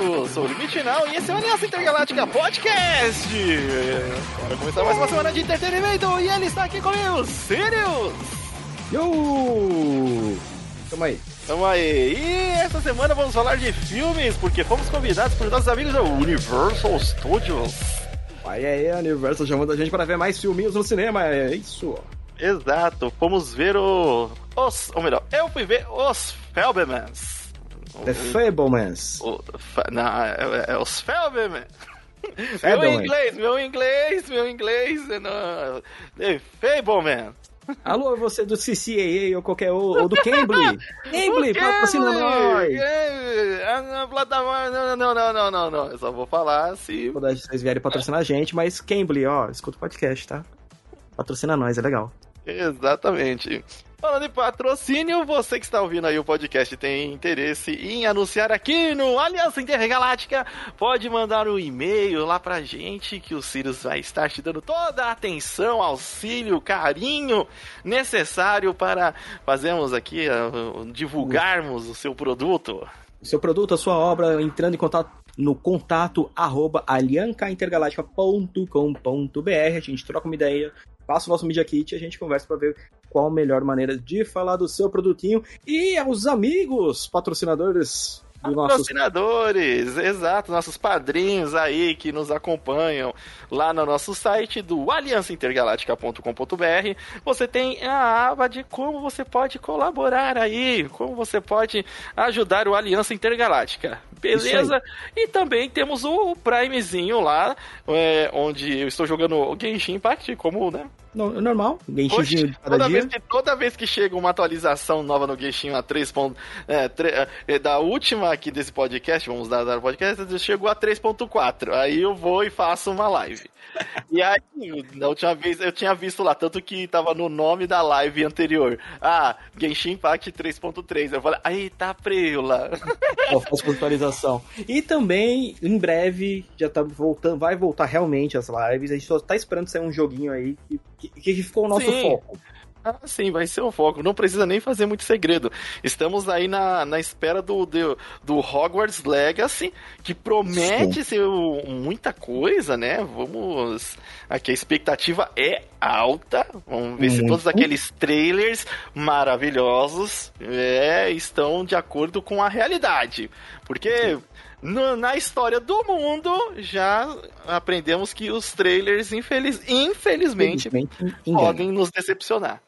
Eu sou o Limite Final e esse é o Aliança Intergaláctica Podcast. Bora começar mais uma semana de entretenimento e ele está aqui comigo, Sirius. Yo! Tamo aí. Tamo aí. E essa semana vamos falar de filmes, porque fomos convidados por nossos amigos da Universal Studios. Aí aí, a Universal chamando a gente para ver mais filminhos no cinema, é isso. Exato, fomos ver o... Os, ou melhor, eu fui ver os Felbermans. The Fablemans. O, não, é, é os Felbermans. Meu Fablemans. inglês, meu inglês, meu inglês. é Não, The Fableman. Alô, você do CCAA ou qualquer ou, ou do Cambly. Cambly, patrocina nós. É. Não, não, não, não, não, não. Eu só vou falar se. Quando vocês vierem patrocinar a gente, mas Cambly, ó, escuta o podcast, tá? Patrocina nós, é legal. Exatamente. Falando em patrocínio, você que está ouvindo aí o podcast tem interesse em anunciar aqui no Aliança Intergaláctica, pode mandar um e-mail lá pra gente que o Sirius vai estar te dando toda a atenção, auxílio, carinho necessário para fazermos aqui, ah, divulgarmos o seu produto. O seu produto, a sua obra, entrando em contato no contato arroba aliancaintergaláctica.com.br. A gente troca uma ideia, passa o nosso Media Kit e a gente conversa para ver qual a melhor maneira de falar do seu produtinho. E aos amigos patrocinadores do nosso Patrocinadores, exato, nossos padrinhos aí que nos acompanham lá no nosso site do aliançaintergaláctica.com.br. Você tem a aba de como você pode colaborar aí, como você pode ajudar o Aliança Intergaláctica. Beleza? E também temos o Primezinho lá, é, onde eu estou jogando o Genshin Impact, como, né? No- normal, Genshinzinho de cada toda, dia. vez que, toda vez que chega uma atualização nova no Genshin a 3. ponto- é, tre- é, da última aqui desse podcast, vamos dar dar o podcast, chegou a 3.4. Aí eu vou e faço uma live. E aí, na última vez eu tinha visto lá, tanto que tava no nome da live anterior. Ah, Genshin Impact 3.3. Eu falei, aí tá preula. Faz com atualização. E também, em breve, já tá voltando, vai voltar realmente as lives. A gente só tá esperando sair um joguinho aí que, que, que ficou o nosso Sim. foco. Ah, sim, vai ser o foco. Não precisa nem fazer muito segredo. Estamos aí na, na espera do, do, do Hogwarts Legacy, que promete ser o- muita coisa, né? Vamos. Aqui a expectativa é alta. Vamos ver se todos aqueles trailers maravilhosos é, estão de acordo com a realidade. Porque. No- na história do mundo, já aprendemos que os trailers, infeliz, infelizmente, Infelizmente, podem nos decepcionar.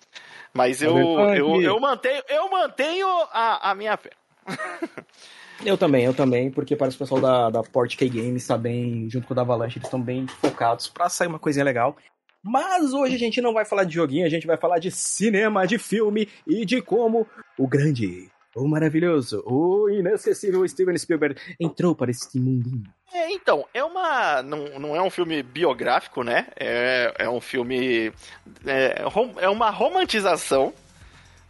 Mas É eu, eu, eu mantenho, eu mantenho a, a minha fé. Eu também, eu também, porque parece que o pessoal da, da Portkey Games tá bem, junto com o da Avalanche, eles estão bem focados pra sair uma coisinha legal. Mas hoje a gente não vai falar de joguinho, a gente vai falar de cinema, de filme e de como o grande, o maravilhoso, o inesquecível Steven Spielberg entrou para este mundinho. É, então, é uma. Não, não é um filme biográfico, né? É, é um filme. É, é uma romantização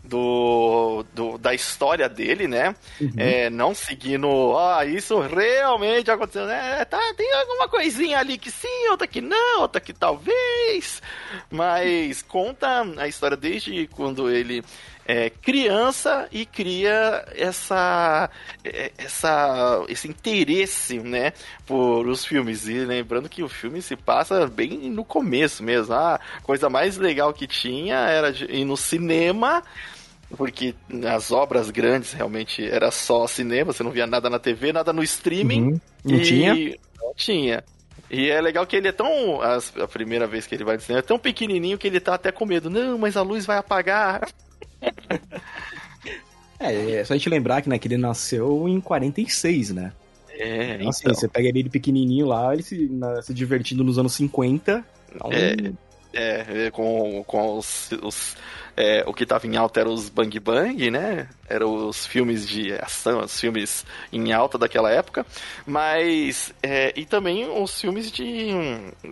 do, do- da história dele, né? É, não seguindo, ah, isso realmente aconteceu, né? Tá, tem alguma coisinha ali que sim, outra que não, outra que talvez. Mas conta a história desde quando ele é criança e cria essa, é, essa esse interesse, né, por os filmes. E lembrando que o filme se passa bem no começo mesmo. A coisa mais legal que tinha era ir no cinema porque as obras grandes realmente era só cinema, você não via nada na TV, nada no streaming. Uhum. Não e- tinha? Não tinha. E é legal que ele é tão. A primeira vez que ele vai no cinema, é tão pequenininho que ele tá até com medo. Não, mas a luz vai apagar. É, é só a gente lembrar que, né, que ele nasceu em 46, né? É, Então, assim, então. você pega ele pequenininho lá, ele se, na- se divertindo nos anos 50. Então, É. É, é, com, com os. os- é, o que tava em alta era os Bang Bang, né? Eram os filmes de ação, os filmes em alta daquela época. Mas. é, e também os filmes de.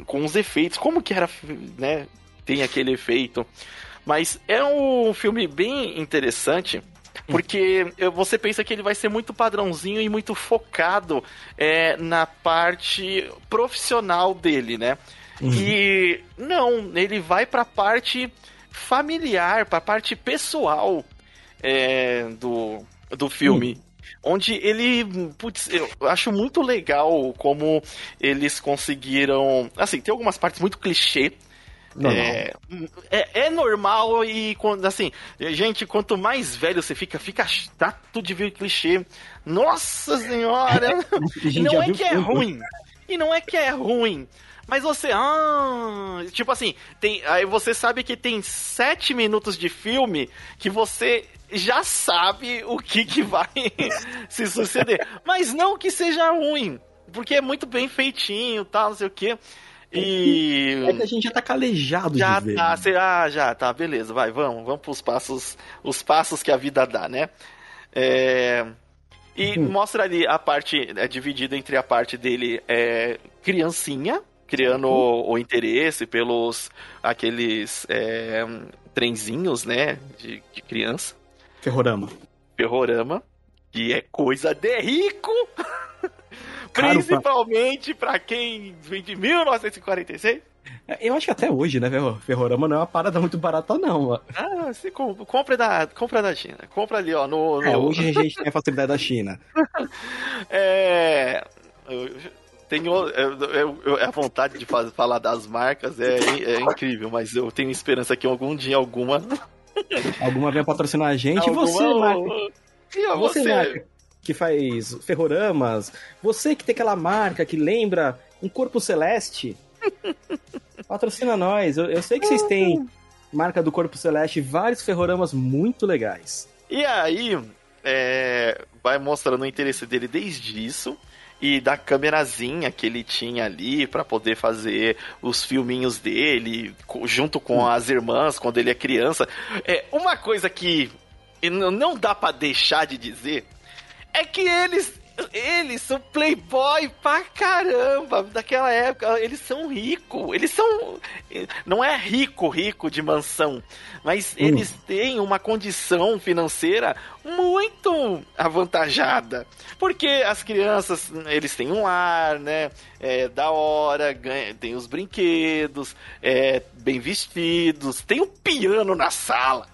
com os efeitos. Como que era, né? Tem aquele efeito. Mas é um filme bem interessante. Porque você pensa que ele vai ser muito padrãozinho e muito focado é, na parte profissional dele, né? Uhum. E não, ele vai pra parte familiar, pra parte pessoal é, do, do filme. onde ele, putz, eu acho muito legal como eles conseguiram, assim, tem algumas partes muito clichê, é, é, é, normal e assim, gente, quanto mais velho você fica, fica chato de ver clichê. Nossa senhora! não é que é ruim. E não é que é ruim. Mas você, ah, tipo assim, tem, aí você sabe que tem sete minutos de filme que você já sabe o que, que vai se suceder. Mas não que seja ruim, porque é muito bem feitinho, tal, não sei o que. E. É que a gente já tá calejado já de ver. Tá, né? ah, já, tá, beleza, vai, vamos, vamos pros passos, os passos que a vida dá, né? É. E hum. mostra ali a parte, é dividida entre a parte dele é, criancinha, criando uhum. o, o, interesse pelos aqueles é, trenzinhos, né, de, de criança. Ferrorama. Ferrorama, que é coisa de rico. Principalmente pra... pra quem vem de 1946. É, eu acho que até hoje, né, Ferrorama não é uma parada muito barata, não. Ah, você compra da, compra da China. Compra ali, ó, no... É, no... É, hoje a gente tem a facilidade da China. é... Tenho... Eu, a vontade de fazer, falar das marcas é, é incrível, mas eu tenho esperança que algum dia alguma... alguma venha patrocinar a gente. Alguma... Você, marca... E, ó, você, você... Marca que faz ferroramas, você que tem aquela marca que lembra um corpo celeste, patrocina nós. Eu, eu, sei que vocês têm marca do corpo celeste, vários ferroramas muito legais. E aí, é, vai mostrando o interesse dele desde isso e da câmerazinha que ele tinha ali para poder fazer os filminhos dele junto com hum. as irmãs quando ele é criança. É uma coisa que não dá para deixar de dizer é que eles eles são playboy pra caramba daquela época. Eles são ricos. Eles são. Não é rico, rico de mansão. Mas hum. eles têm uma condição financeira muito avantajada. Porque as crianças, eles têm um lar, né? É da hora, ganha, tem os brinquedos, é, bem vestidos, tem um piano na sala.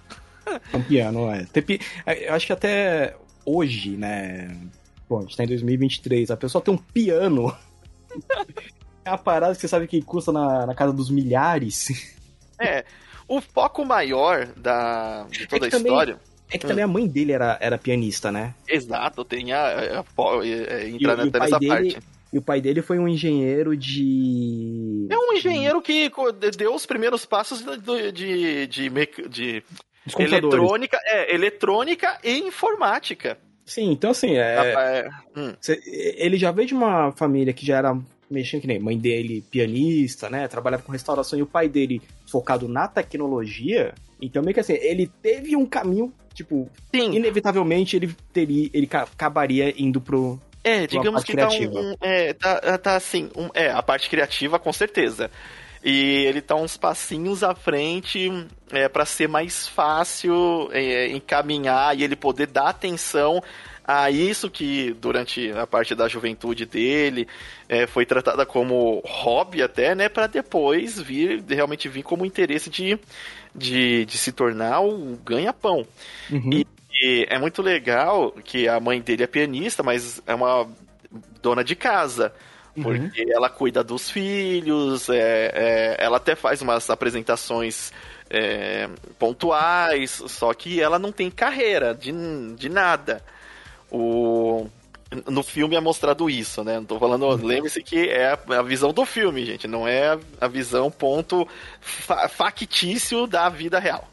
Um piano, é. Tem, eu acho que até hoje, né? Bom, a gente tá em 2023, a pessoa tem um piano. é uma parada que você sabe que custa na, na casa dos milhares. É. O foco maior da, de toda é a história. Também, é que também hum. a mãe dele era, era pianista, né? Exato, tem a, a, a, a entrar e, nessa dele, parte. E o pai dele foi um engenheiro de. É um engenheiro que deu os primeiros passos de, de, de, de Eletrônica, é, eletrônica e informática. Sim, então assim, é, é hum. ele já veio de uma família que já era mexendo que nem mãe dele pianista, né, trabalhava com restauração e o pai dele focado na tecnologia. Então meio que assim, ele teve um caminho, tipo, Sim. inevitavelmente ele teria, ele acabaria indo pro é, digamos que tá, um, um, é, tá, tá assim, um, é, a parte criativa com certeza. E ele tá uns passinhos à frente é, para ser mais fácil é, encaminhar e ele poder dar atenção a isso que durante a parte da juventude dele é, foi tratada como hobby até, né, para depois vir realmente vir como interesse de, de, de se tornar o ganha-pão. Uhum. E, e é muito legal que a mãe dele é pianista, mas é uma dona de casa. Uhum. Porque uhum. ela cuida dos filhos, é, é, ela até faz umas apresentações é, pontuais, só que ela não tem carreira de, de nada. O, no filme é mostrado isso, né? Não tô falando, uhum. lembre-se que é a, a, visão do filme, gente, não é a, a visão ponto fa factício da vida real.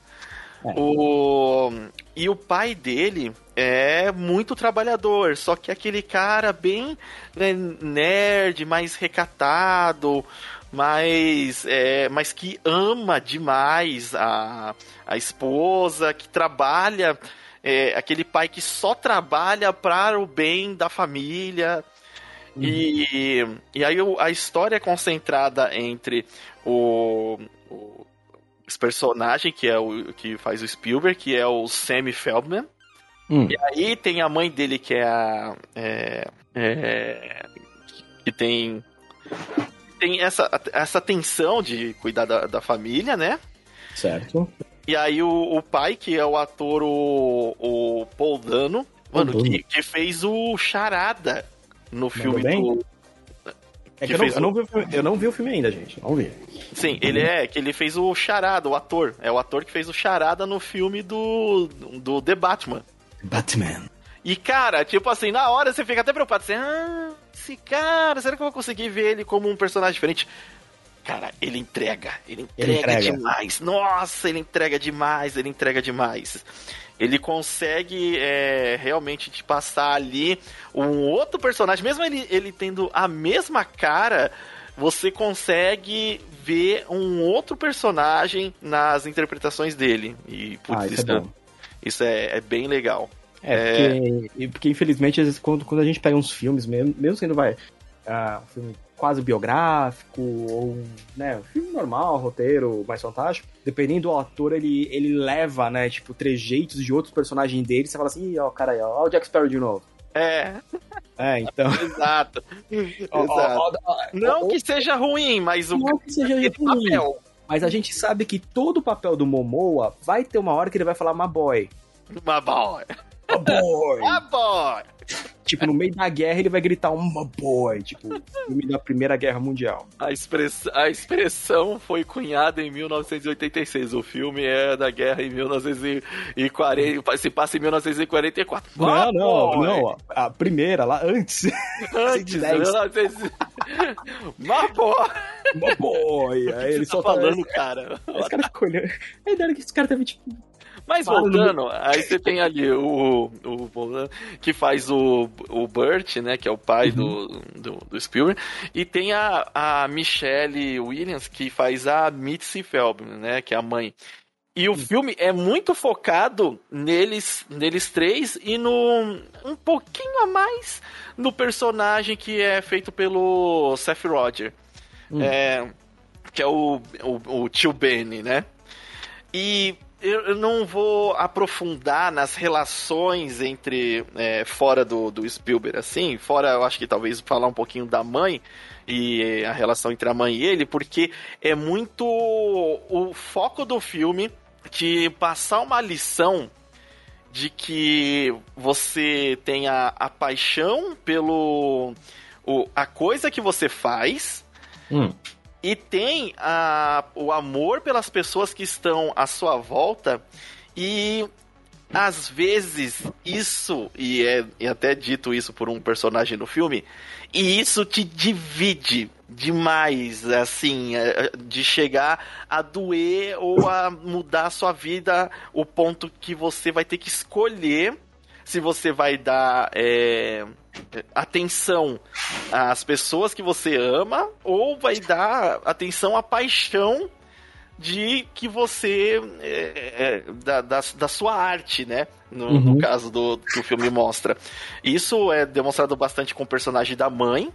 É. O, e o pai dele é muito trabalhador, só que aquele cara bem né, nerd, mais recatado, mais, é, mas que ama demais a, a esposa, que trabalha, é, aquele pai que só trabalha para o bem da família. Uhum. E, e aí a história é concentrada entre o, o esse personagem que é o que faz o Spielberg, que é o Sammy Feldman. Hum. E aí tem a mãe dele que é a. É, é, que tem. Tem essa, essa tensão de cuidar da, da família, né? Certo. E aí o, o pai, que é o ator o, o Paul Dano, Mano, que, que, fez o Charada no filme do. É que, que eu, não, eu, não vi, eu, não vi, o filme ainda, gente. Não vi. Sim, ele é que ele fez o Charada, o ator. É o ator que fez o Charada no filme do, do The Batman. Batman. E, cara, tipo assim, na hora você fica até preocupado. Assim, ah, esse cara, será que eu vou conseguir ver ele como um personagem diferente? Cara, ele entrega. Ele entrega, ele entrega. demais. Nossa, ele entrega demais, ele entrega demais. Ele consegue é, realmente te passar ali um outro personagem, mesmo ele, ele tendo a mesma cara, você consegue ver um outro personagem nas interpretações dele. E putz, ah, isso, é, isso é, é, bem legal. É, é... Porque, porque, infelizmente, às vezes, quando, quando a gente pega uns filmes, mesmo, mesmo sendo vai, um filme quase biográfico, ou né, um filme normal, roteiro mais fantástico, dependendo do ator, ele, ele leva, né, tipo, trejeitos de outros personagens dele, você fala assim, ó, cara aí, ó, ó o Jack Sparrow de novo. É. É, então. Exato. Exato. não que seja ruim, mas o não que seja ruim. Papel. Mas a gente sabe que todo o papel do Momoa vai ter uma hora que ele vai falar my boy. My boy. My boy. Boy. Tipo, no meio da guerra ele vai gritar um boy, tipo, filme da Primeira Guerra Mundial. A, express, a expressão foi cunhada em 1986. O filme é da guerra em 1940, se passa em 1944. Não, não, não. A primeira, lá antes. Antes, 1900... Maboy. Maboy. Aí ele tá só falando, cara. Aí os caras ficam olhando. Aí que esse cara tava, tipo, mas voltando, aí você tem ali o, o, que faz o, o Burt, né, que é o pai uhum. do, do, do, Spielberg, e tem a, a Michelle Williams, que faz a Mitzi Feldman, né, que é a mãe. E o filme é muito focado neles, neles três e no um pouquinho a mais no personagem que é feito pelo Seth Roger, hum. é, que é o, o, o tio Benny, né? E eu não vou aprofundar nas relações entre é, fora do, do Spielberg, assim, fora eu acho que talvez falar um pouquinho da mãe e a relação entre a mãe e ele, porque é muito o foco do filme de passar uma lição de que você tem a, a paixão pelo o, a coisa que você faz hum e tem a, o amor pelas pessoas que estão à sua volta. E às vezes isso, e é, é até dito isso por um personagem no filme, e isso te divide demais, assim, é, de chegar a doer ou a mudar a sua vida, o ponto que você vai ter que escolher se você vai dar é, atenção às pessoas que você ama ou vai dar atenção à paixão de que você é, é, da, da, da, sua arte, né? No, uhum. no, caso do que o filme mostra. Isso é demonstrado bastante com o personagem da mãe,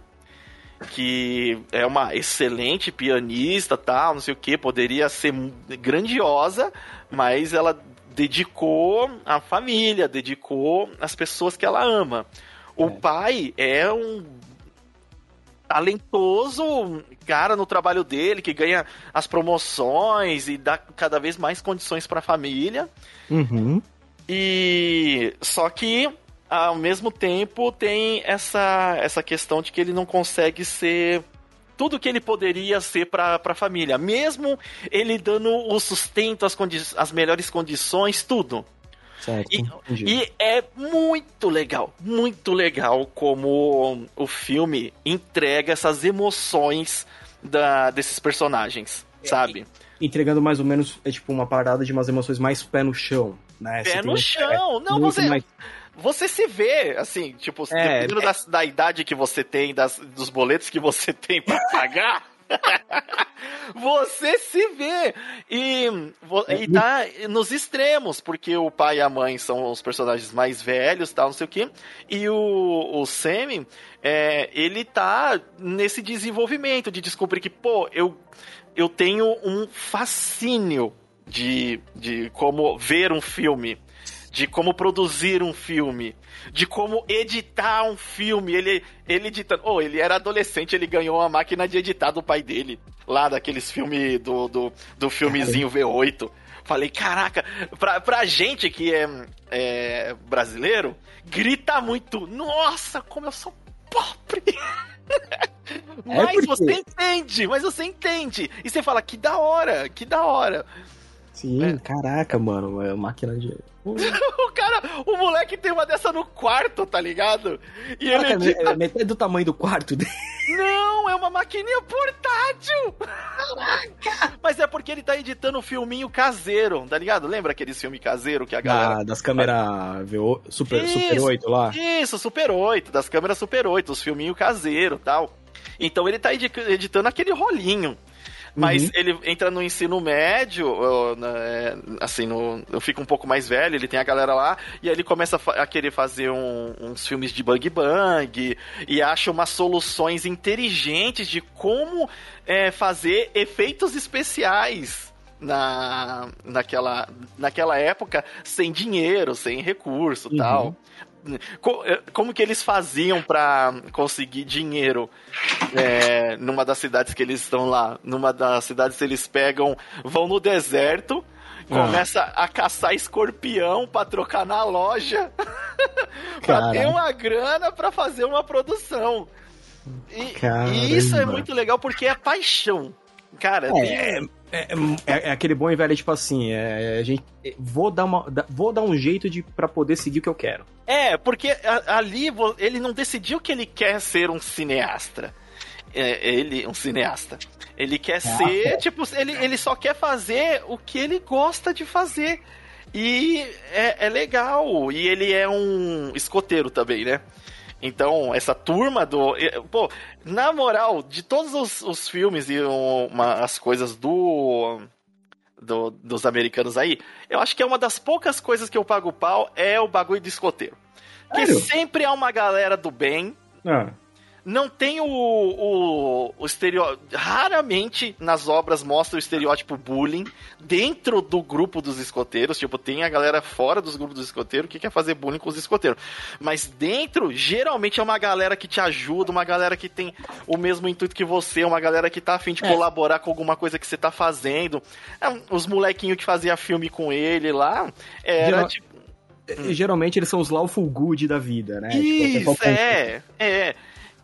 que é uma excelente pianista, tal, não sei o que, poderia ser grandiosa, mas ela dedicou a família, dedicou as pessoas que ela ama. O é. pai é um talentoso cara no trabalho dele, que ganha as promoções e dá cada vez mais condições para a família. Uhum. E só que ao mesmo tempo tem essa essa questão de que ele não consegue ser tudo que ele poderia ser para a família, mesmo ele dando o sustento, as, as melhores condições, tudo. Certo, e, e, é muito legal, muito legal como o filme entrega essas emoções da, desses personagens, é, sabe? Entregando mais ou menos, é tipo uma parada de umas emoções mais pé no chão, né? Pé no chão! É, não, você... Mais você se vê, assim, tipo, é, dependendo é... Da, da, idade que você tem, das, dos boletos que você tem para pagar. você se vê. E, e tá nos extremos, porque o pai e a mãe são os personagens mais velhos, tal, não sei o que, e o, o Sammy, é, ele tá nesse desenvolvimento de descobrir que, pô, eu, eu tenho um fascínio de, de como ver um filme de como produzir um filme, de como editar um filme. Ele, ele editando. Oh, ele era adolescente, ele ganhou uma máquina de editar do pai dele, lá daqueles filmes do, do, do filmezinho V8. Falei, caraca, pra, pra gente que é, é brasileiro, grita muito, nossa, como eu sou pobre! mas é porque... você entende, mas você entende. E você fala, que da hora, que da hora. Sim, é. caraca, mano, é máquina de. o cara, o moleque tem uma dessa no quarto, tá ligado? E caraca, ele é, é metade do tamanho do quarto dele. Não, é uma maquininha portátil! Caraca! Mas é porque ele tá editando um filminho caseiro, tá ligado? Lembra aquele filme caseiro que a galera. Ah, das câmeras Super, Super 8 lá? Isso, Super 8, das câmeras Super 8, os filminhos caseiro tal. Então ele tá editando aquele rolinho. Mas uhum. ele entra no ensino médio, é, assim, no, eu fico um pouco mais velho, ele tem a galera lá, e aí ele começa a, a querer fazer um, uns filmes de bang bang, e acha umas soluções inteligentes de como é, fazer efeitos especiais na, naquela, naquela época sem dinheiro, sem recurso uhum. tal. Eh, como que eles faziam para conseguir dinheiro é, numa das cidades que eles estão lá? Numa das cidades eles pegam, vão no deserto, começa ah. a caçar escorpião para trocar na loja, para ter uma grana para fazer uma produção. E, e, isso é muito legal porque é paixão. Cara, é, tem... É, é, é, aquele bom e velho, tipo assim, é, a gente, vou, dar uma, vou dar um jeito de para poder seguir o que eu quero. É, porque ali ele não decidiu que ele quer ser um cineasta. É, ele, um cineasta. Ele quer ah, ser, é. tipo, ele, ele só quer fazer o que ele gosta de fazer. E é, é legal. E ele é um escoteiro também, né? Então, essa turma do. Pô, na moral, de todos os, os filmes e uma, as coisas do, do, dos americanos aí, eu acho que é uma das poucas coisas que eu pago pau é o bagulho do escoteiro. Que sempre é uma galera do bem. Ah não tem o, o, o estereótipo. Raramente nas obras mostra o estereótipo bullying dentro do grupo dos escoteiros. Tipo, tem a galera fora dos grupos dos escoteiros que quer fazer bullying com os escoteiros. Mas dentro, geralmente é uma galera que te ajuda, uma galera que tem o mesmo intuito que você, uma galera que tá afim de é. colaborar com alguma coisa que você tá fazendo. É, os molequinhos que fazia filme com ele lá, era Geral... tipo. Geralmente eles são os lawful good da vida, né? Isso, tipo, é, é.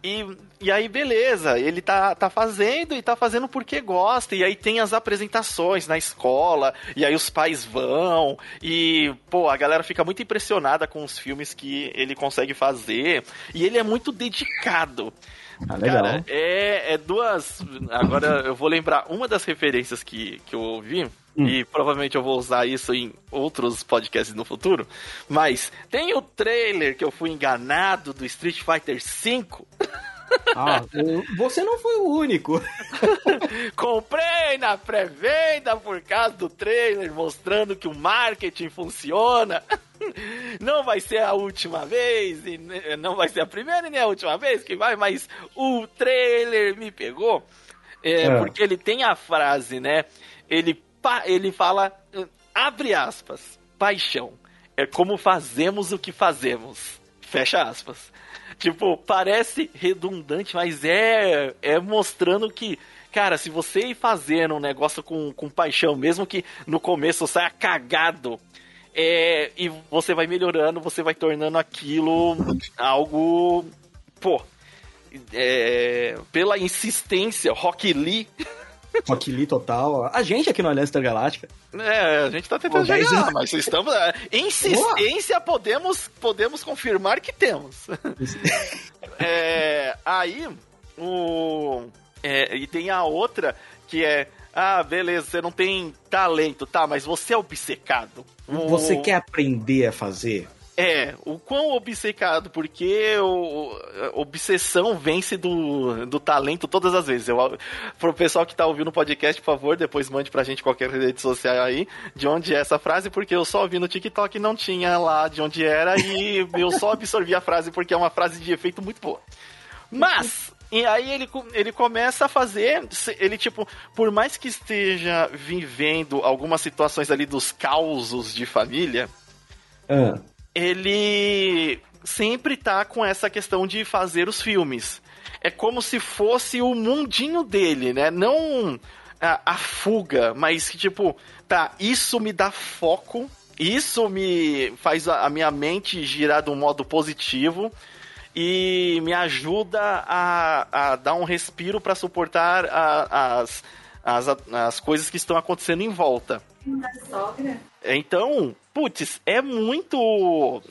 E, e aí, beleza, ele tá, tá fazendo e tá fazendo porque gosta. E aí tem as apresentações na escola, e aí os pais vão, e, pô, a galera fica muito impressionada com os filmes que ele consegue fazer. E ele é muito dedicado. Ah, legal. Cara, é, é duas. Agora eu vou lembrar uma das referências que, que eu ouvi. Hum. E provavelmente eu vou usar isso em outros podcasts no futuro. Mas tem o trailer que eu fui enganado do Street Fighter V. Ah, você não foi o único. Comprei na pré-venda por causa do trailer mostrando que o marketing funciona. Não vai ser a última vez, e não vai ser a primeira e nem a última vez que vai, mas o trailer me pegou. É, é. Porque ele tem a frase, né? Ele ele fala, abre aspas, paixão. É como fazemos o que fazemos. Fecha aspas. Tipo, parece redundante, mas é, é mostrando que, cara, se você ir fazendo um negócio com, com paixão, mesmo que no começo saia cagado, é, e você vai melhorando, você vai tornando aquilo algo, pô, é, pela insistência, Rock Lee Lee total. A gente aqui no Aliança Intergaláctica. É, a gente tá tentando Pô, mas estamos. É, insistência podemos, podemos confirmar que temos. é, aí, o. É, e tem a outra que é. Ah, beleza, você não tem talento, tá, mas você é obcecado. Você quer aprender a fazer? É, o quão obcecado, porque o, obsessão vence do, do talento todas as vezes. Eu, pro pessoal que tá ouvindo o podcast, por favor, depois mande pra gente qualquer rede social aí de onde é essa frase, porque eu só ouvi no TikTok e não tinha lá de onde era e eu só absorvi a frase porque é uma frase de efeito muito boa. Mas, e aí ele, ele começa a fazer, ele tipo, por mais que esteja vivendo algumas situações ali dos causos de família, ah ele sempre tá com essa questão de fazer os filmes. É como se fosse o mundinho dele, né? Não. a, a fuga, mas que tipo, tá, isso me dá foco, isso me faz a, a minha mente girar de um modo positivo e me ajuda a, a dar um respiro para suportar a, as, as, as coisas que estão acontecendo em volta. Então, putz, é muito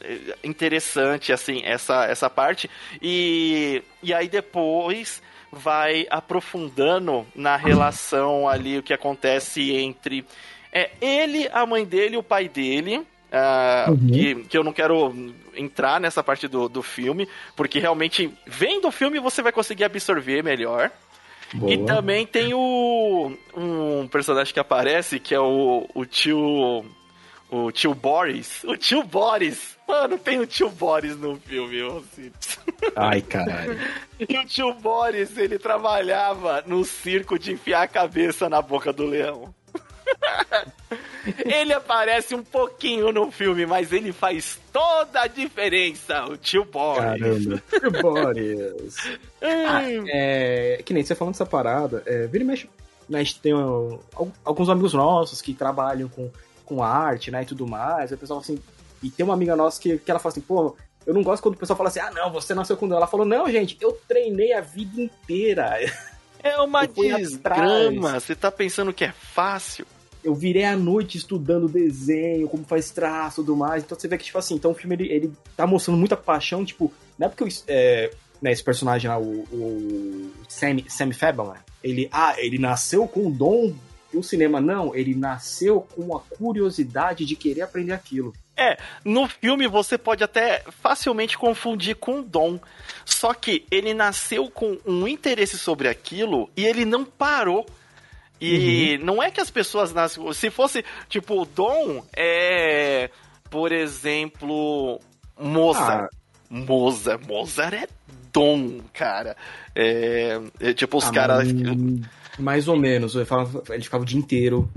interessante assim essa, essa parte e, e aí depois vai aprofundando na relação ali o que acontece entre é, ele, a mãe dele e o pai dele. Uh, uhum. que, que eu não quero entrar nessa parte do, do filme, porque realmente vendo o filme você vai conseguir absorver melhor. Boa. E também tem o um personagem que aparece que é o, o tio o tio Boris. O tio Boris. Mano, tem o tio Boris no filme, assim. Ai, caralho. E o tio Boris, ele trabalhava no circo de enfiar a cabeça na boca do leão. ele aparece um pouquinho no filme, mas ele faz toda a diferença, o tio Boris. Caramba, tio Boris. ah, é, que nem você falando dessa parada, é, vira e mexe, né, a gente tem um, alguns amigos nossos que trabalham com, com arte, né, e tudo mais, e o pessoal assim, e tem uma amiga nossa que, que ela fala assim, pô, eu não gosto quando o pessoal fala assim, ah, não, você nasceu com Deus. Ela falou, não, gente, eu treinei a vida inteira. É uma desgrama. Você tá pensando que é fácil? eu virei a noite estudando desenho, como faz traço e tudo mais. Então você vê que, tipo assim, então o filme ele, ele tá mostrando muita paixão, tipo, não é porque é, né, esse personagem lá, o, o Sam, Sam Fabel, né? Ele, ah, ele nasceu com o dom do cinema. Não, ele nasceu com a curiosidade de querer aprender aquilo. É, no filme você pode até facilmente confundir com dom. Só que ele nasceu com um interesse sobre aquilo e ele não parou e uhum. não é que as pessoas nascem. Se fosse, tipo, o Dom é. Por exemplo, Mozart. Ah. Mozart. Mozart é Dom, cara. É, é tipo, os ah, caras. Mais ou menos. Ele ficava, ele ficava o dia inteiro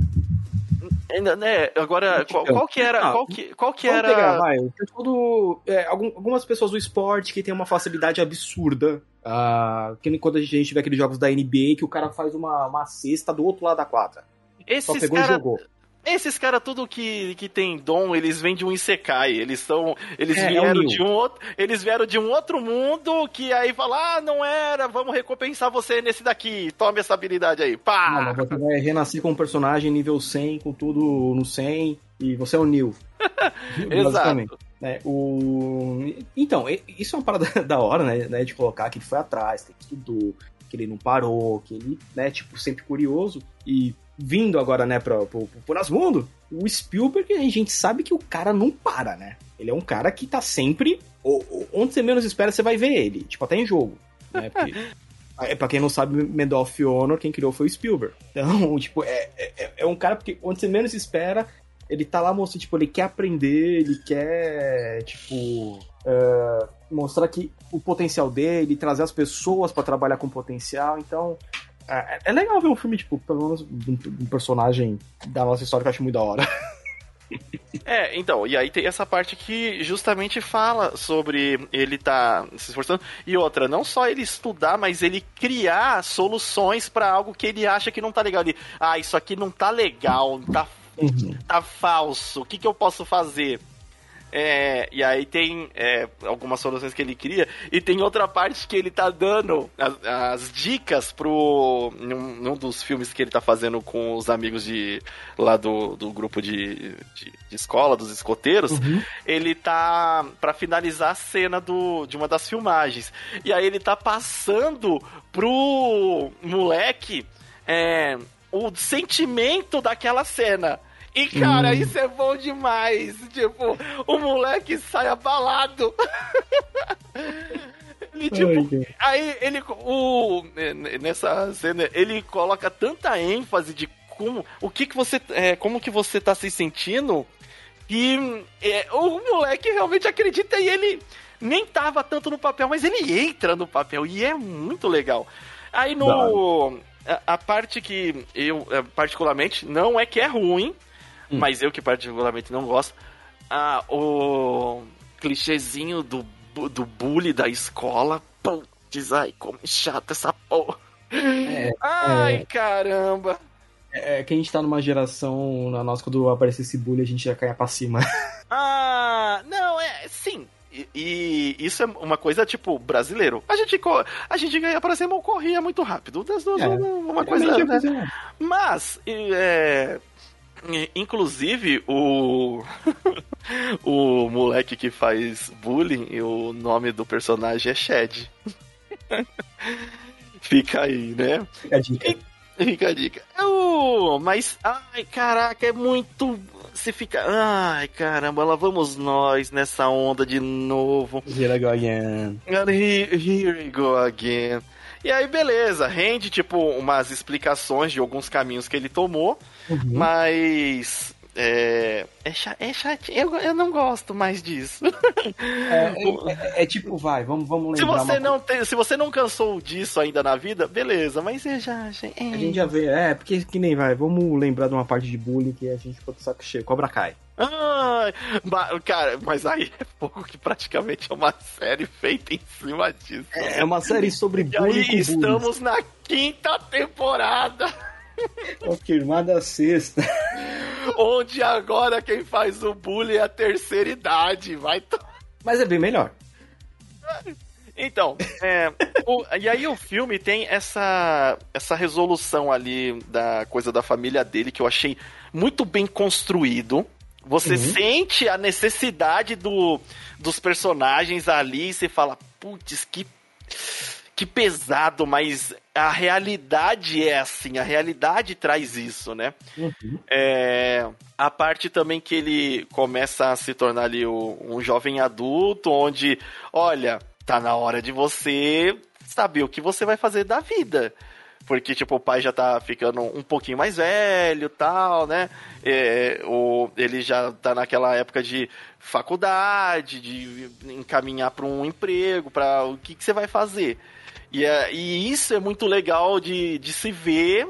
Ainda, né? Agora, qual, qual, que era. Qual que, qual que era. Pegar, vai, todo, é, algumas pessoas do esporte que tem uma facilidade absurda. Uh, que quando a gente vê aqueles jogos da NBA que o cara faz uma, uma cesta do outro lado da quadra. Esses Só pegou cara... e jogou. Esses caras, tudo que, que tem dom, eles vêm de um Isekai. Eles são. Eles é, vieram é de um outro. Eles vieram de um outro mundo que aí fala, ah, não era, vamos recompensar você nesse daqui. Tome essa habilidade aí. Pá! Não, você vai renascer com um personagem nível 100, com tudo no 100, e você é o Neil. Exato. É, o... Então, isso é uma parada da hora, né, né? De colocar que ele foi atrás, que ele estudou, que ele não parou, que ele, né, tipo, sempre curioso. E vindo agora, né, pro, pro, pro Nasmundo, o Spielberg, a gente sabe que o cara não para, né? Ele é um cara que tá sempre. Onde você menos espera, você vai ver ele. Tipo, até em jogo. Né? Porque, é, pra quem não sabe, Medal of Honor, quem criou foi o Spielberg. Então, tipo, é, é, é um cara porque onde você menos espera, ele tá lá mostrando, tipo, ele quer aprender, ele quer, tipo. Uh, mostrar que o potencial dele, trazer as pessoas para trabalhar com potencial. Então, é, é, legal ver um filme, tipo, pelo menos um, um personagem da nossa história que eu acho muito da hora. É, então, e aí tem essa parte que justamente fala sobre ele tá se esforçando. E outra, não só ele estudar, mas ele criar soluções para algo que ele acha que não tá legal. Ele, ah, isso aqui não tá legal, tá, uhum. tá falso, o que, que eu posso fazer? É, e aí tem é, algumas soluções que ele cria, e tem outra parte que ele tá dando as, as dicas pro. Num, num, dos filmes que ele tá fazendo com os amigos de lá do, do grupo de, de, de escola, dos escoteiros. Uhum. Ele tá. para finalizar a cena do, de uma das filmagens. E aí ele tá passando pro moleque é, o sentimento daquela cena. E, cara, hum. isso é bom demais. Tipo, o moleque sai abalado. E, tipo, aí ele, o, nessa cena, ele coloca tanta ênfase de como, o que que você, é, como que você tá se sentindo, que é, o moleque realmente acredita e ele nem tava tanto no papel, mas ele entra no papel e é muito legal. Aí no, a, a parte que eu, é, particularmente, não é que é ruim, hum. mas eu que particularmente não gosto. Ah, o clichêzinho do, do bully da escola. Putz, ai, como é chato essa porra. É, ai, é... caramba. É, é que a gente tá numa geração, na nossa, quando aparecer esse bullying, a gente já caia pra cima. Ah, não, é, sim. E, e isso é uma coisa, tipo, brasileiro. A gente, a gente ganha pra cima ou corria muito rápido. Das duas, é, uma coisa. Né? Mas, é, Inclusive, o. o moleque que faz bullying, o nome do personagem é Shed. Fica aí, né? Fica a dica. Fica a dica. Uh, mas, ai, caraca, é muito. Você fica. Ai, caramba, lá vamos nós nessa onda de novo. Here I go again. Here, here we go again. E aí, beleza, rende, tipo, umas explicações de alguns caminhos que ele tomou, uhum. mas é, é, é chato. Eu, eu não gosto mais disso. É, é, é, é, tipo, vai, vamos, vamos lembrar. Se você, não tem, se você não cansou disso ainda na vida, beleza, mas é já. já é. A gente já vê, é, porque que nem vai, vamos lembrar de uma parte de bullying que a gente ficou do saco cheio. Cobra cai. Ah, cara, mas aí é pouco que praticamente é uma série feita em cima disso. É uma série sobre bullying. E aí estamos na quinta temporada. Confirmada a sexta. Onde agora quem faz o bullying é a terceira idade. Vai. Mas é bem melhor. Então, é, o, e aí o filme tem essa, essa resolução ali da coisa da família dele que eu achei muito bem construído. Você uhum. sente a necessidade do, dos personagens ali e você fala, putz, que que pesado, mas a realidade é assim, a realidade traz isso, né? Uhum. É, a parte também que ele começa a se tornar ali um jovem adulto, onde, olha, tá na hora de você saber o que você vai fazer da vida. Porque, tipo, o pai já tá ficando um pouquinho mais velho tal, né? É, o, ele já tá naquela época de faculdade, de encaminhar para um emprego, para o que, que você vai fazer. E, é, e isso é muito legal de, de se ver,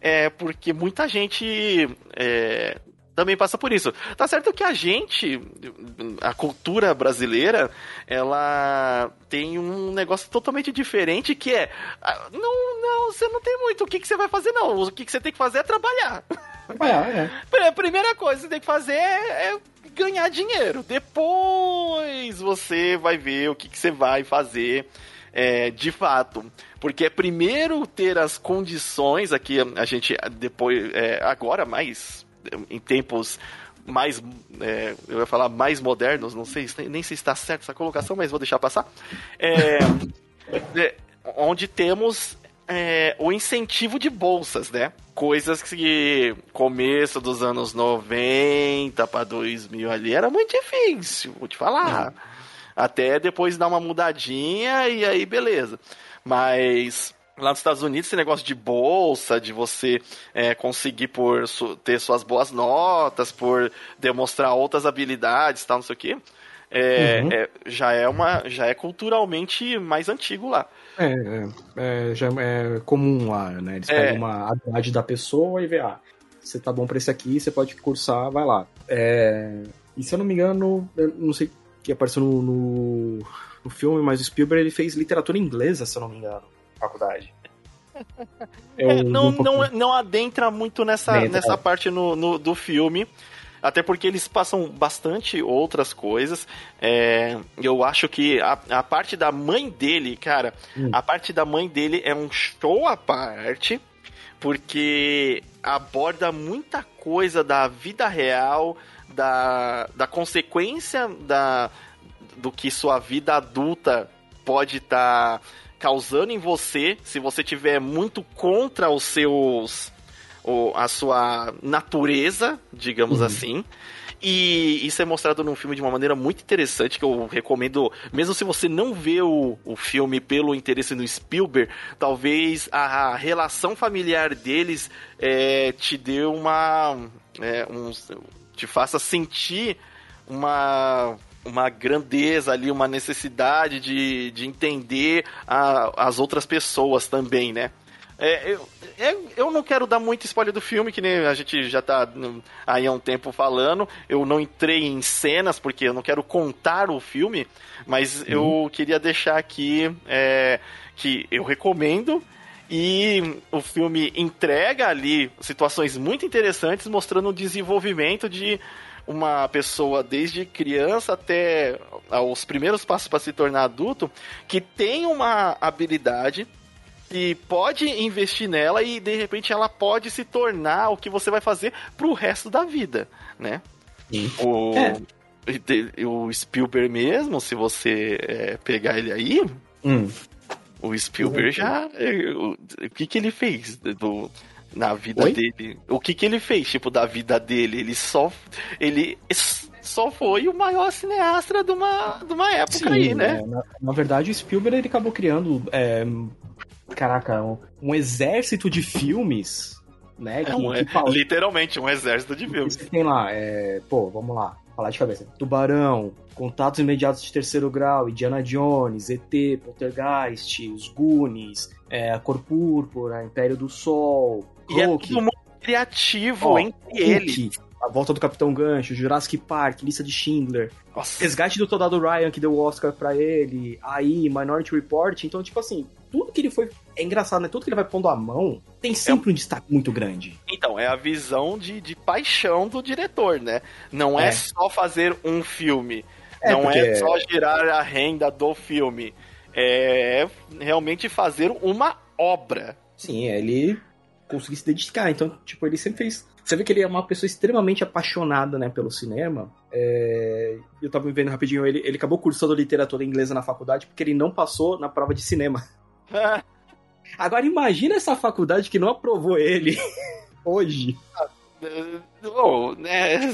é, porque muita gente é, também passa por isso. Tá certo que a gente, a cultura brasileira, ela tem um negócio totalmente diferente que é ah, não, não, você não tem muito. O que, que você vai fazer, não? O que, que você tem que fazer é trabalhar. Trabalhar, é. A primeira coisa que você tem que fazer é ganhar dinheiro. Depois você vai ver o que, que você vai fazer é, de fato. Porque é primeiro ter as condições aqui, a gente depois, é, agora mais, em tempos mais, é, eu ia falar mais modernos, não sei, nem se está certo essa colocação, mas vou deixar passar. É, é, onde temos é, o incentivo de bolsas, né? Coisas que começo dos anos 90 para 2000 ali era muito difícil, vou te falar. Até depois dar uma mudadinha e aí beleza. Mas lá nos Estados Unidos esse negócio de bolsa, de você é, conseguir por su ter suas boas notas, por demonstrar outras habilidades, tal, não sei o quê, é, uhum. é, já é uma, já é culturalmente mais antigo lá. É, é, é já é comum lá, né? Eles pegam uma habilidade da pessoa e vê, ah, você tá bom pra esse aqui, você pode cursar, vai lá. e se eu não me engano, eu não sei que apareceu no, no, no, filme, mas o Spielberg ele fez literatura inglesa, se eu não me engano, na faculdade. É, não, um não, não adentra muito nessa, nessa parte no, no, do filme. Até porque eles passam bastante outras coisas. É, eu acho que a, a parte da mãe dele, cara, hum. a parte da mãe dele é um show à parte. Porque aborda muita coisa da vida real, da, da consequência da, do que sua vida adulta pode estar tá causando em você se você tiver muito contra os seus o, a sua natureza, digamos uhum. assim. E isso é mostrado num filme de uma maneira muito interessante que eu recomendo, mesmo se você não vê o, o filme pelo interesse no Spielberg, talvez a relação familiar deles é, te dê uma. É, um, te faça sentir uma uma grandeza ali, uma necessidade de, de entender a, as outras pessoas também, né? É, eu, eu não quero dar muito spoiler do filme, que nem a gente já tá aí há um tempo falando. Eu não entrei em cenas, porque eu não quero contar o filme, mas uhum. eu queria deixar aqui é, que eu recomendo E o filme entrega ali situações muito interessantes, mostrando o desenvolvimento de uma pessoa desde criança até os primeiros passos para se tornar adulto, que tem uma habilidade e pode investir nela e de repente ela pode se tornar o que você vai fazer pro resto da vida, né? O, é. o Spielberg mesmo, se você é, pegar ele aí, hum. O Spielberg já. É, o, que, que ele fez do, na vida Oi? dele? O que, que ele fez, tipo, da vida dele? Ele só. Ele só foi o maior cineasta de uma, de uma época Sim, aí, né? É, na, na, verdade, o Spielberg ele acabou criando é, caraca, um, um exército de filmes né? Que, é um, que. Literalmente, um exército de filmes. Você tem lá, é... pô, vamos lá, falar de cabeça. Tubarão, Contatos Imediatos de Terceiro Grau, Indiana Jones, ET, Poltergeist, Os Goonies, é, A Cor Púrpura, Império do Sol, e é todo mundo criativo entre eles. A Volta do Capitão Gancho, Jurassic Park, Lista de Schindler, Nossa. Resgate do Soldado Ryan, que deu o Oscar pra ele, aí, Minority Report. Então, tipo assim, tudo que ele foi. É engraçado, né? Tudo que ele vai pondo a mão tem sempre é... um destaque muito grande. Então, é a visão de, de paixão do diretor, né? Não é, é só fazer um filme. É, não porque... é só girar a renda do filme. É realmente fazer uma obra. Sim, ele conseguir se dedicar. Então, tipo, ele sempre fez. Você vê que ele é uma pessoa extremamente apaixonada, né, pelo cinema. É... Eu tava vendo rapidinho, ele, ele acabou cursando literatura inglesa na faculdade porque ele não passou na prova de cinema. Agora imagina essa faculdade que não aprovou ele hoje. Oh, né?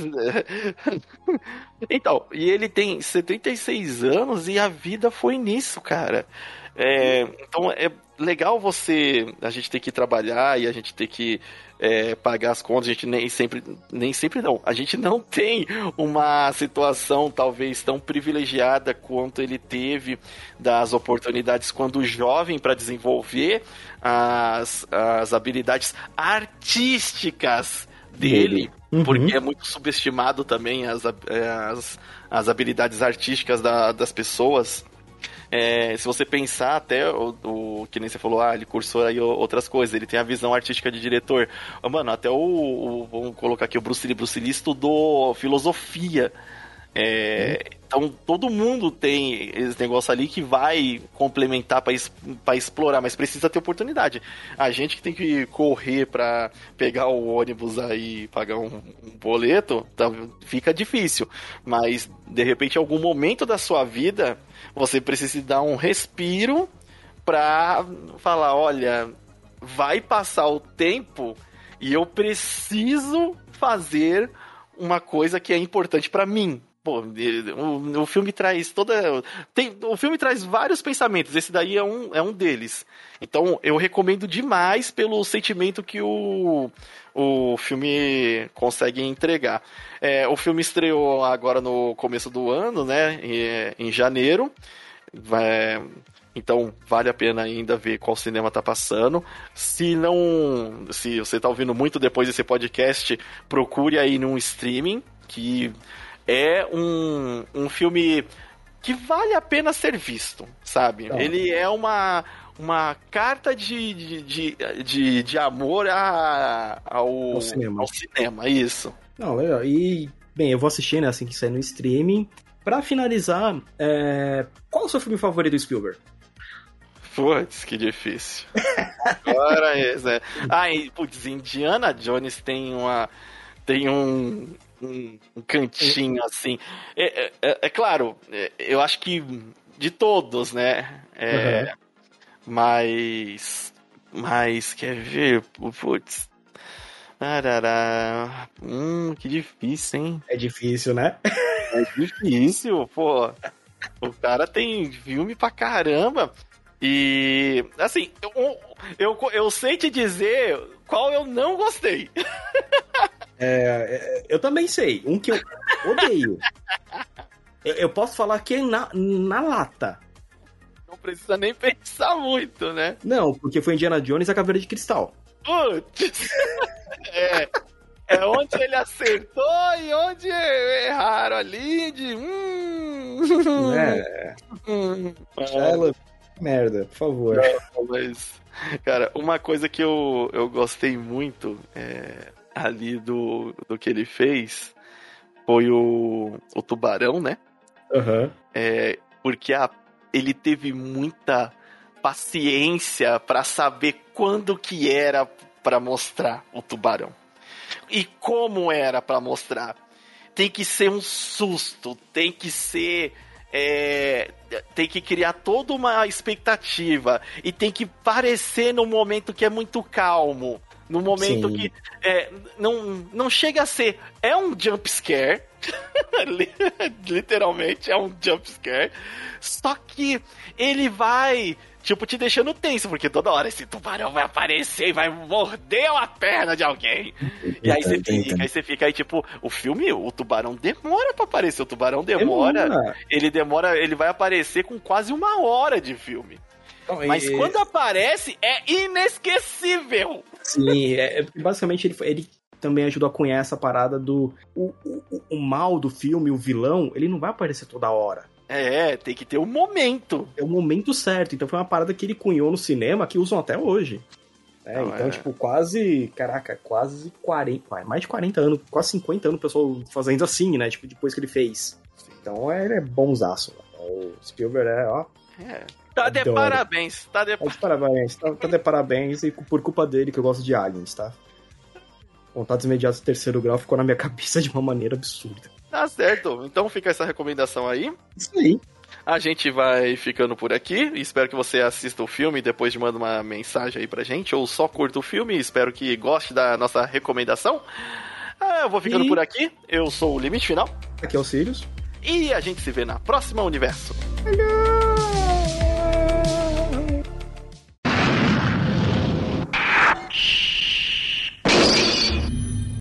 Então, e ele tem 76 anos e a vida foi nisso, cara. É, então é legal você. A gente ter que trabalhar e a gente ter que é, pagar as contas, a gente nem sempre, nem sempre não. A gente não tem uma situação talvez tão privilegiada quanto ele teve das oportunidades quando jovem para desenvolver as, as habilidades artísticas dele. Uhum. Porque é muito subestimado também as, as, as habilidades artísticas da, das pessoas. É, se você pensar até o, o, que nem você falou, ah, ele cursou aí outras coisas, ele tem a visão artística de diretor. Mano, até o, o vamos colocar aqui, o Bruce Lee, Bruce Lee estudou filosofia. É, então todo mundo tem esse negócio ali que vai complementar para explorar, mas precisa ter oportunidade. A gente que tem que correr para pegar o ônibus aí e pagar um, um boleto, tá, fica difícil. Mas de repente, em algum momento da sua vida, você precisa dar um respiro para falar: olha, vai passar o tempo e eu preciso fazer uma coisa que é importante para mim. Pô, o, o filme traz toda. Tem, o filme traz vários pensamentos, esse daí é um, é um deles. Então eu recomendo demais pelo sentimento que o, o filme consegue entregar. É, o filme estreou agora no começo do ano, né? Em, em janeiro. Vai, então vale a pena ainda ver qual cinema tá passando. Se não. Se você tá ouvindo muito depois desse podcast, procure aí num streaming que é um, um filme que vale a pena ser visto, sabe? Tá. Ele é uma, uma carta de, de, de, de, de amor a, ao, ao, cinema. ao cinema, isso. Não, legal. E, bem, eu vou assistir, né, assim que sair no streaming. Pra finalizar, é... qual é o seu filme favorito do Spielberg? Putz, que difícil. Agora é, né? Ah, e, putz, Indiana Jones tem uma. Tem um, um, um cantinho assim. É, é, é, claro, é, eu acho que de todos, né? É, uhum. Mas. Mas, quer ver? Putz. Arará. Hum, que difícil, hein? É difícil, né? É difícil, pô. O cara tem filme pra caramba. E, assim, eu, eu, eu sei te dizer qual eu não gostei. É, é, eu também sei. Um que eu odeio. eu, eu posso falar que é na, na lata. Não precisa nem pensar muito, né? Não, porque foi Indiana Jones e a Caveira de Cristal. Putz! é. É onde ele acertou e onde erraram ali de. Hum, é. Hum, é. Merda, por favor. Não, mas, cara, uma coisa que eu, eu gostei muito é, ali do, do que ele fez foi o, o Tubarão, né? Uhum. É, porque a, ele teve muita paciência para saber quando que era para mostrar o tubarão e como era para mostrar. Tem que ser um susto, tem que ser é, tem que criar toda uma expectativa e tem que parecer num momento que é muito calmo. No momento Sim. que é, não, não chega a ser. É um jump scare. Literalmente é um jump scare. Só que ele vai tipo, te deixando tenso, porque toda hora esse tubarão vai aparecer e vai morder a perna de alguém. E aí você fica, aí você fica aí, tipo, o filme, o tubarão demora para aparecer, o tubarão demora, demora, ele demora, ele vai aparecer com quase uma hora de filme. Mas quando aparece, é inesquecível. Sim, é, é, basicamente ele, ele também ajudou a cunhar essa parada do. O, o, o mal do filme, o vilão, ele não vai aparecer toda hora. É, tem que ter o um momento. É o momento certo. Então foi uma parada que ele cunhou no cinema que usam até hoje. É, não, então, é... tipo, quase. Caraca, quase 40. Mais de 40 anos, quase 50 anos o pessoal fazendo assim, né? Tipo, depois que ele fez. Então ele é bonzaço. O Spielberg é, ó. É. Tá de parabéns, tá de, tá de parabéns. Tá, tá de parabéns e por culpa dele que eu gosto de aliens, tá? Contatos imediatos terceiro grau ficou na minha cabeça de uma maneira absurda. Tá certo. Então fica essa recomendação aí. Isso aí. A gente vai ficando por aqui. Espero que você assista o filme e depois manda uma mensagem aí pra gente. Ou só curta o filme. Espero que goste da nossa recomendação. Ah, eu vou ficando e... por aqui. Eu sou o Limite Final. Aqui é o Sirius. E a gente se vê na próxima Universo. Hello.